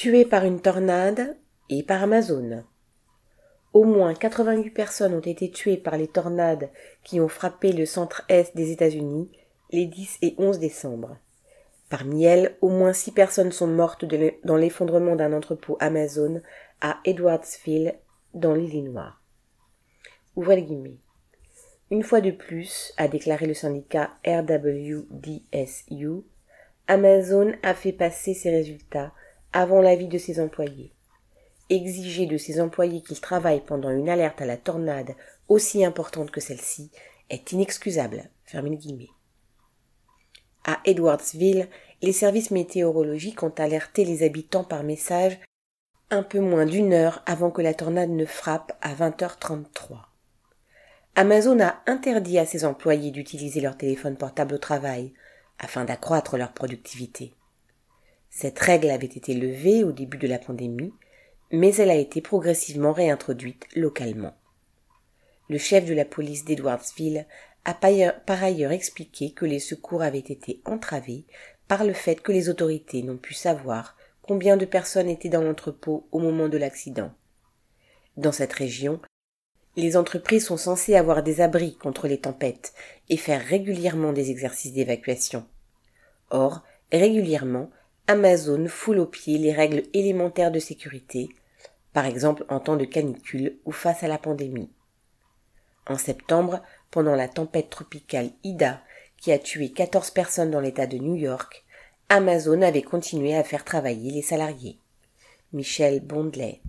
tués par une tornade et par Amazon. Au moins 88 personnes ont été tuées par les tornades qui ont frappé le centre-est des États-Unis les 10 et 11 décembre. Parmi elles, au moins 6 personnes sont mortes dans l'effondrement d'un entrepôt Amazon à Edwardsville, dans l'Illinois. Une fois de plus, a déclaré le syndicat RWDSU, Amazon a fait passer ses résultats avant l'avis de ses employés. Exiger de ses employés qu'ils travaillent pendant une alerte à la tornade aussi importante que celle-ci est inexcusable. À Edwardsville, les services météorologiques ont alerté les habitants par message un peu moins d'une heure avant que la tornade ne frappe à 20h33. Amazon a interdit à ses employés d'utiliser leur téléphone portable au travail afin d'accroître leur productivité. Cette règle avait été levée au début de la pandémie, mais elle a été progressivement réintroduite localement. Le chef de la police d'Edwardsville a par ailleurs expliqué que les secours avaient été entravés par le fait que les autorités n'ont pu savoir combien de personnes étaient dans l'entrepôt au moment de l'accident. Dans cette région, les entreprises sont censées avoir des abris contre les tempêtes et faire régulièrement des exercices d'évacuation. Or, régulièrement, Amazon foule aux pieds les règles élémentaires de sécurité, par exemple en temps de canicule ou face à la pandémie. En septembre, pendant la tempête tropicale Ida, qui a tué 14 personnes dans l'État de New York, Amazon avait continué à faire travailler les salariés. Michel Bondley